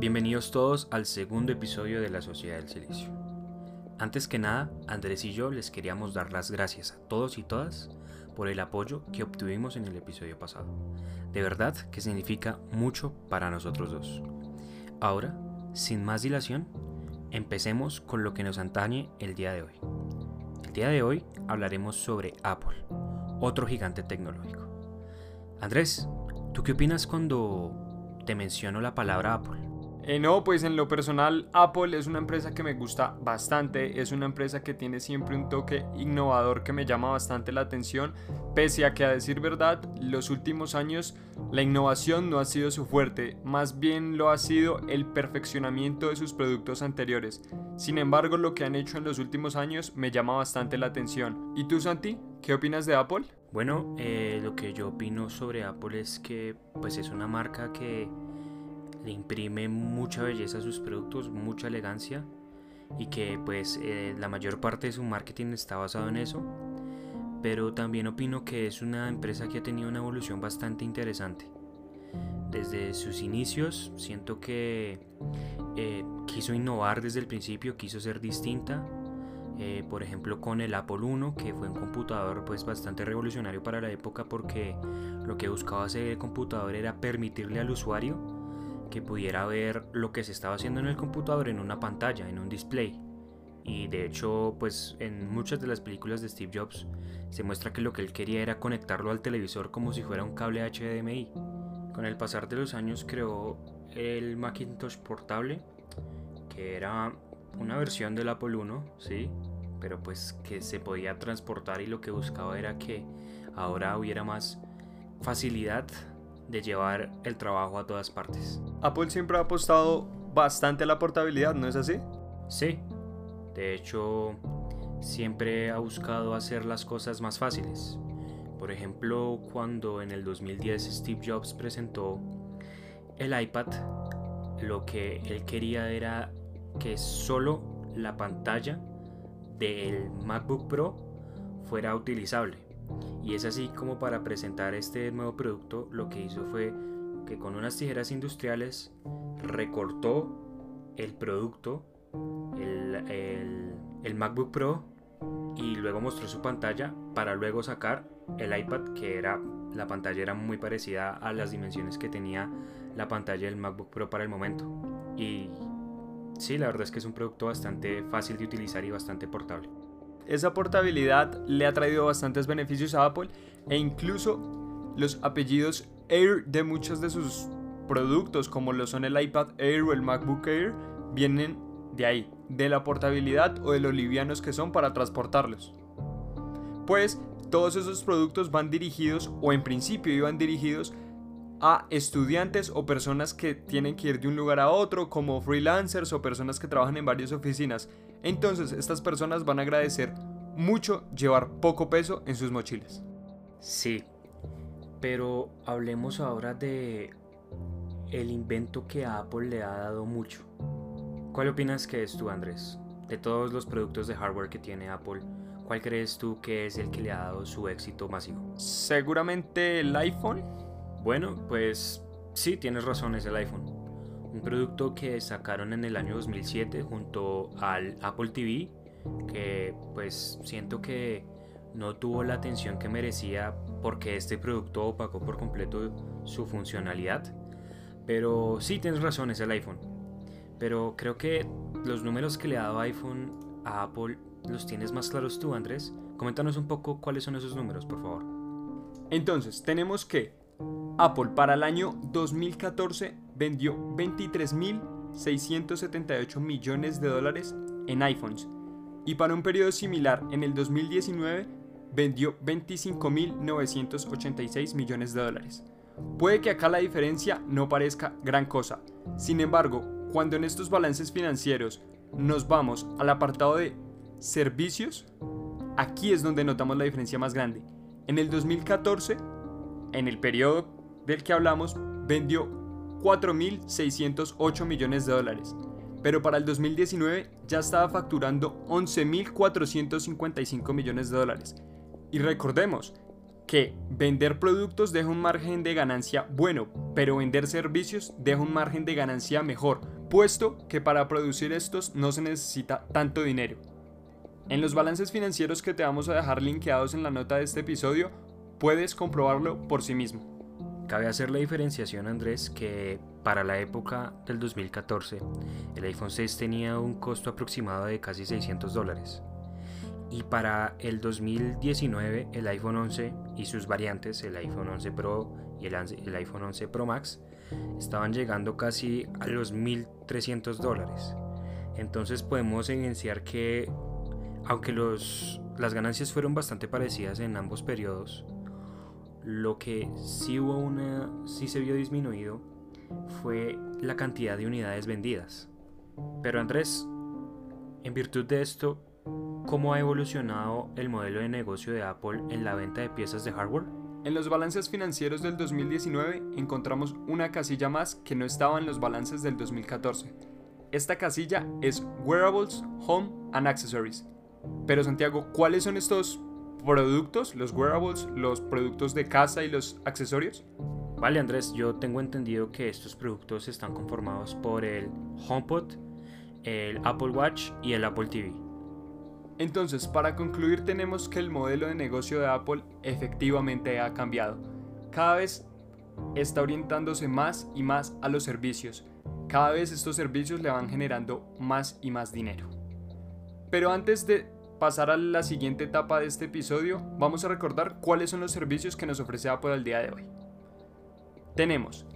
Bienvenidos todos al segundo episodio de la Sociedad del Silicio. Antes que nada, Andrés y yo les queríamos dar las gracias a todos y todas por el apoyo que obtuvimos en el episodio pasado. De verdad que significa mucho para nosotros dos. Ahora, sin más dilación, empecemos con lo que nos antañe el día de hoy. El día de hoy hablaremos sobre Apple, otro gigante tecnológico. Andrés, ¿tú qué opinas cuando te menciono la palabra Apple? Eh, no, pues en lo personal Apple es una empresa que me gusta bastante, es una empresa que tiene siempre un toque innovador que me llama bastante la atención, pese a que a decir verdad, los últimos años la innovación no ha sido su fuerte, más bien lo ha sido el perfeccionamiento de sus productos anteriores. Sin embargo, lo que han hecho en los últimos años me llama bastante la atención. ¿Y tú, Santi? ¿Qué opinas de Apple? Bueno, eh, lo que yo opino sobre Apple es que pues es una marca que le imprime mucha belleza a sus productos, mucha elegancia y que pues eh, la mayor parte de su marketing está basado en eso. Pero también opino que es una empresa que ha tenido una evolución bastante interesante. Desde sus inicios siento que eh, quiso innovar desde el principio, quiso ser distinta. Eh, por ejemplo con el Apple I, que fue un computador pues bastante revolucionario para la época porque lo que buscaba el computador era permitirle al usuario que pudiera ver lo que se estaba haciendo en el computador en una pantalla, en un display. Y de hecho, pues en muchas de las películas de Steve Jobs se muestra que lo que él quería era conectarlo al televisor como si fuera un cable HDMI. Con el pasar de los años creó el Macintosh portable, que era una versión del Apple I, ¿sí? Pero pues que se podía transportar y lo que buscaba era que ahora hubiera más facilidad de llevar el trabajo a todas partes. Apple siempre ha apostado bastante a la portabilidad, ¿no es así? Sí, de hecho siempre ha buscado hacer las cosas más fáciles. Por ejemplo, cuando en el 2010 Steve Jobs presentó el iPad, lo que él quería era que solo la pantalla del MacBook Pro fuera utilizable. Y es así como para presentar este nuevo producto lo que hizo fue que con unas tijeras industriales recortó el producto, el, el, MacBook Pro, y luego mostró su pantalla para luego sacar el iPad que era la pantalla era muy parecida a las dimensiones que tenía la pantalla del MacBook Pro para el momento. Y sí, la verdad es que es un producto bastante fácil de utilizar y bastante portable. Esa portabilidad le ha traído bastantes beneficios a Apple e incluso los apellidos Air de muchos de sus productos como lo son el iPad Air o el MacBook Air vienen de ahí, de la portabilidad o de lo livianos que son para transportarlos. Pues todos esos productos van dirigidos o en principio iban dirigidos a estudiantes o personas que tienen que ir de un lugar a otro, como freelancers o personas que trabajan en varias oficinas. Entonces estas personas van a agradecer mucho llevar poco peso en sus mochilas. Sí, pero hablemos ahora de el invento que a Apple le ha dado mucho. ¿Cuál opinas que es tú, Andrés? De todos los productos de hardware que tiene Apple, ¿cuál crees tú que es el que le ha dado su éxito masivo? Seguramente el iPhone. Bueno, pues sí, tienes razón, es el iPhone. Un producto que sacaron en el año 2007 junto al Apple TV, que pues siento que no tuvo la atención que merecía porque este producto opacó por completo su funcionalidad. Pero sí, tienes razón, es el iPhone. Pero creo que los números que le ha dado iPhone a Apple los tienes más claros tú, Andrés. Coméntanos un poco cuáles son esos números, por favor. Entonces, tenemos que Apple para el año 2014 vendió 23.678 millones de dólares en iPhones y para un periodo similar en el 2019 vendió 25.986 millones de dólares. Puede que acá la diferencia no parezca gran cosa, sin embargo, cuando en estos balances financieros nos vamos al apartado de servicios, aquí es donde notamos la diferencia más grande. En el 2014 en el periodo del que hablamos, vendió 4.608 millones de dólares, pero para el 2019 ya estaba facturando 11.455 millones de dólares. Y recordemos que vender productos deja un margen de ganancia bueno, pero vender servicios deja un margen de ganancia mejor, puesto que para producir estos no se necesita tanto dinero. En los balances financieros que te vamos a dejar linkeados en la nota de este episodio, puedes comprobarlo por sí mismo. Cabe hacer la diferenciación, Andrés, que para la época del 2014, el iPhone 6 tenía un costo aproximado de casi 600 dólares. Y para el 2019, el iPhone 11 y sus variantes, el iPhone 11 Pro y el, iPhone 11 Pro Max, estaban llegando casi a los 1.300 dólares. Entonces podemos evidenciar que, aunque los, las ganancias fueron bastante parecidas en ambos periodos, lo que sí hubo sí se vio disminuido fue la cantidad de unidades vendidas. Pero Andrés, en virtud de esto, ¿cómo ha evolucionado el modelo de negocio de Apple en la venta de piezas de hardware? En los balances financieros del 2019 encontramos una casilla más que no estaba en los balances del 2014. Esta casilla es Wearables, Home and Accessories. Pero Santiago, ¿cuáles son estos productos, los wearables, los productos de casa y los accesorios? Vale, Andrés, yo tengo entendido que estos productos están conformados por el HomePod, el Apple Watch y el Apple TV. Entonces, para concluir, tenemos que el modelo de negocio de Apple efectivamente ha cambiado. Cada vez está orientándose más y más a los servicios. Cada vez estos servicios le van generando más y más dinero. Pero antes de pasar a la siguiente etapa de este episodio, vamos a recordar cuáles son los servicios que nos ofrece Apple al día de hoy. Tenemos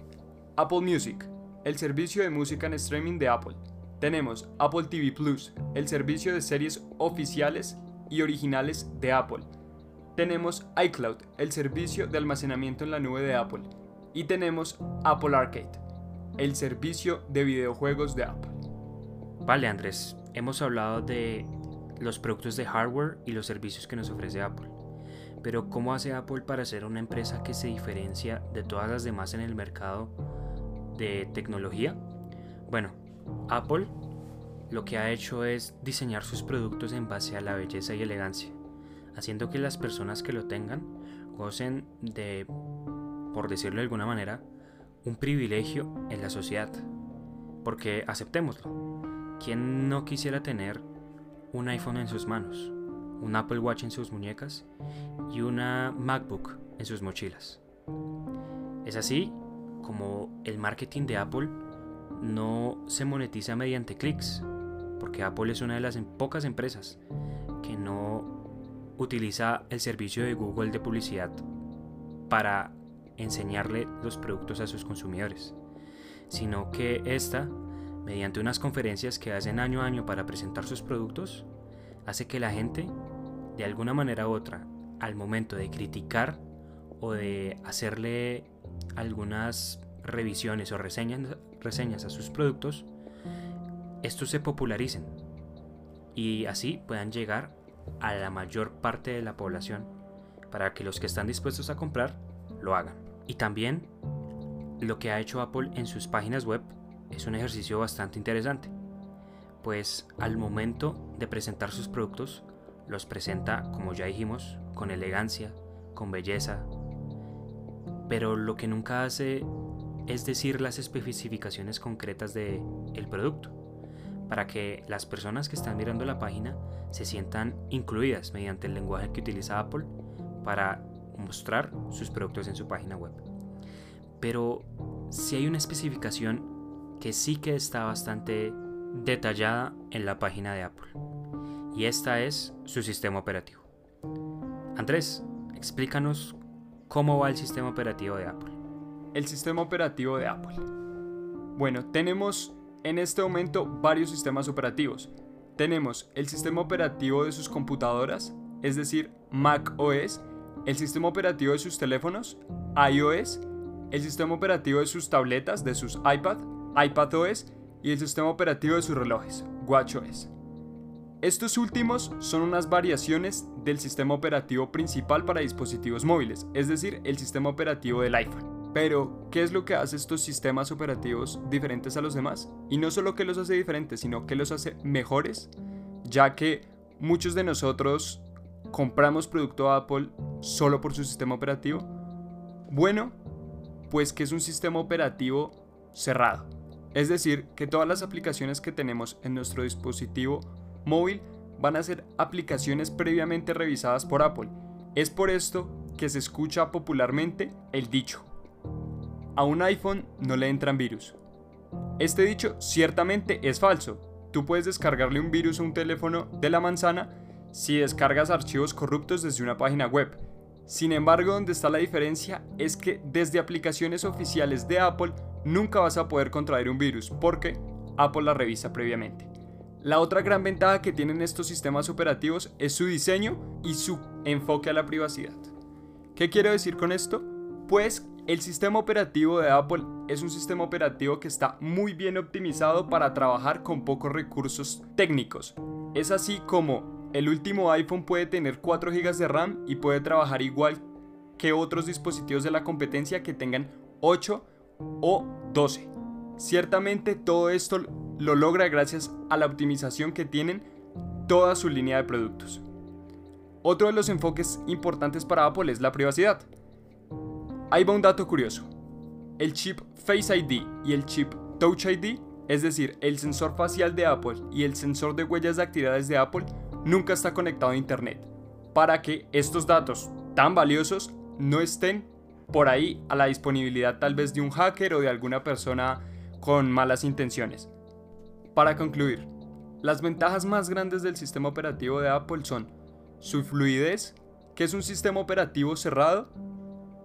Apple Music, el servicio de música en streaming de Apple. Tenemos Apple TV Plus, el servicio de series oficiales y originales de Apple. Tenemos iCloud, el servicio de almacenamiento en la nube de Apple. Y tenemos Apple Arcade, el servicio de videojuegos de Apple. Vale Andrés, hemos hablado de los productos de hardware y los servicios que nos ofrece Apple. Pero ¿cómo hace Apple para ser una empresa que se diferencia de todas las demás en el mercado de tecnología? Bueno, Apple lo que ha hecho es diseñar sus productos en base a la belleza y elegancia, haciendo que las personas que lo tengan gocen de, por decirlo de alguna manera, un privilegio en la sociedad. Porque aceptémoslo, ¿quién no quisiera tener un iPhone en sus manos, un Apple Watch en sus muñecas y una MacBook en sus mochilas. Es así como el marketing de Apple no se monetiza mediante clics, porque Apple es una de las pocas empresas que no utiliza el servicio de Google de publicidad para enseñarle los productos a sus consumidores, sino que esta mediante unas conferencias que hacen año a año para presentar sus productos, hace que la gente, de alguna manera u otra, al momento de criticar o de hacerle algunas revisiones o reseñas, reseñas a sus productos, estos se popularicen y así puedan llegar a la mayor parte de la población para que los que están dispuestos a comprar lo hagan. Y también lo que ha hecho Apple en sus páginas web es un ejercicio bastante interesante, pues al momento de presentar sus productos, los presenta, como ya dijimos, con elegancia, con belleza, pero lo que nunca hace es decir las especificaciones concretas del el producto, para que las personas que están mirando la página se sientan incluidas mediante el lenguaje que utiliza Apple para mostrar sus productos en su página web. Pero si hay una especificación que sí que está bastante detallada en la página de Apple. Y esta es su sistema operativo. Andrés, explícanos cómo va el sistema operativo de Apple. El sistema operativo de Apple. Bueno, tenemos en este momento varios sistemas operativos. Tenemos el sistema operativo de sus computadoras, es decir, Mac OS, el sistema operativo de sus teléfonos, iOS, el sistema operativo de sus tabletas, de sus iPad, iPadOS y el sistema operativo de sus relojes, WatchOS. Estos últimos son unas variaciones del sistema operativo principal para dispositivos móviles, es decir, el sistema operativo del iPhone. Pero, ¿qué es lo que hace estos sistemas operativos diferentes a los demás? Y no solo que los hace diferentes, sino que los hace mejores, ya que muchos de nosotros compramos producto Apple solo por su sistema operativo? Bueno, pues que es un sistema operativo cerrado. Es decir, que todas las aplicaciones que tenemos en nuestro dispositivo móvil van a ser aplicaciones previamente revisadas por Apple. Es por esto que se escucha popularmente el dicho, a un iPhone no le entran virus. Este dicho ciertamente es falso. Tú puedes descargarle un virus a un teléfono de la manzana si descargas archivos corruptos desde una página web. Sin embargo, donde está la diferencia es que desde aplicaciones oficiales de Apple nunca vas a poder contraer un virus porque Apple la revisa previamente. La otra gran ventaja que tienen estos sistemas operativos es su diseño y su enfoque a la privacidad. ¿Qué quiero decir con esto? Pues el sistema operativo de Apple es un sistema operativo que está muy bien optimizado para trabajar con pocos recursos técnicos. Es así como el último iPhone puede tener 4 GB de RAM y puede trabajar igual que otros dispositivos de la competencia que tengan 8 o 12. Ciertamente todo esto lo logra gracias a la optimización que tienen toda su línea de productos. Otro de los enfoques importantes para Apple es la privacidad. Ahí va un dato curioso. El chip Face ID y el chip Touch ID, es decir, el sensor facial de Apple y el sensor de huellas dactilares de Apple, nunca está conectado a Internet, para que estos datos tan valiosos no estén por ahí a la disponibilidad tal vez de un hacker o de alguna persona con malas intenciones. Para concluir, las ventajas más grandes del sistema operativo de Apple son su fluidez, que es un sistema operativo cerrado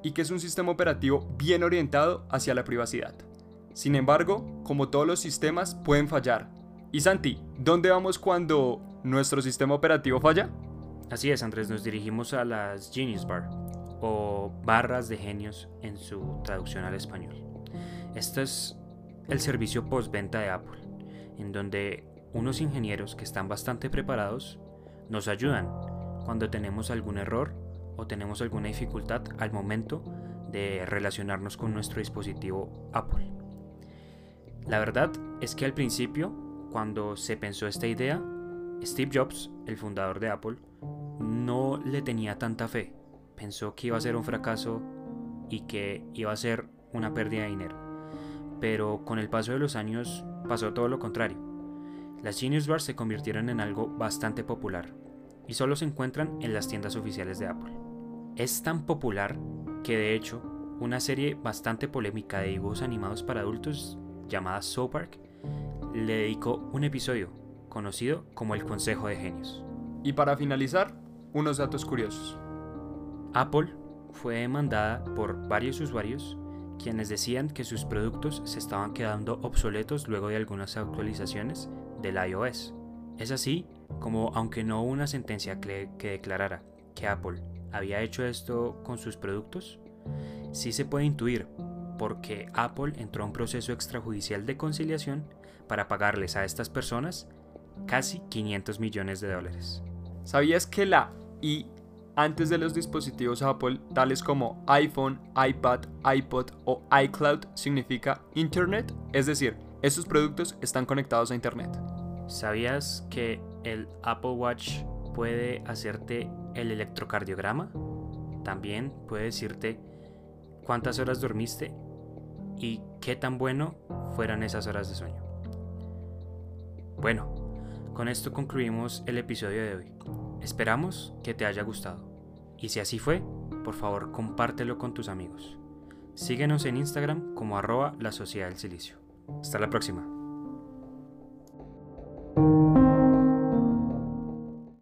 y que es un sistema operativo bien orientado hacia la privacidad. Sin embargo, como todos los sistemas, pueden fallar. Y Santi, ¿dónde vamos cuando nuestro sistema operativo falla? Así es, Andrés, nos dirigimos a las Genius Bar, o barras de genios en su traducción al español. Esto es el servicio postventa de Apple, en donde unos ingenieros que están bastante preparados nos ayudan cuando tenemos algún error o tenemos alguna dificultad al momento de relacionarnos con nuestro dispositivo Apple. La verdad es que al principio, cuando se pensó esta idea, Steve Jobs, el fundador de Apple, no le tenía tanta fe. Pensó que iba a ser un fracaso y que iba a ser una pérdida de dinero. Pero con el paso de los años pasó todo lo contrario. Las Genius Bars se convirtieron en algo bastante popular y solo se encuentran en las tiendas oficiales de Apple. Es tan popular que de hecho una serie bastante polémica de dibujos animados para adultos llamada South Park le dedicó un episodio conocido como el Consejo de Genios. Y para finalizar, unos datos curiosos. Apple fue demandada por varios usuarios quienes decían que sus productos se estaban quedando obsoletos luego de algunas actualizaciones del iOS. Es así como, aunque no hubo una sentencia que, declarara que Apple había hecho esto con sus productos? Sí se puede intuir, porque Apple entró a un proceso extrajudicial de conciliación para pagarles a estas personas casi 500 millones de dólares. ¿Sabías que la I antes de los dispositivos Apple, tales como iPhone, iPad, iPod o iCloud, significa Internet? Es decir, estos productos están conectados a Internet. ¿Sabías que el Apple Watch puede hacerte el electrocardiograma? También puede decirte cuántas horas dormiste y qué tan bueno fueran esas horas de sueño. Bueno, con esto concluimos el episodio de hoy. Esperamos que te haya gustado. Y si así fue, por favor compártelo con tus amigos. Síguenos en Instagram como arroba la Sociedad del Silicio. Hasta la próxima.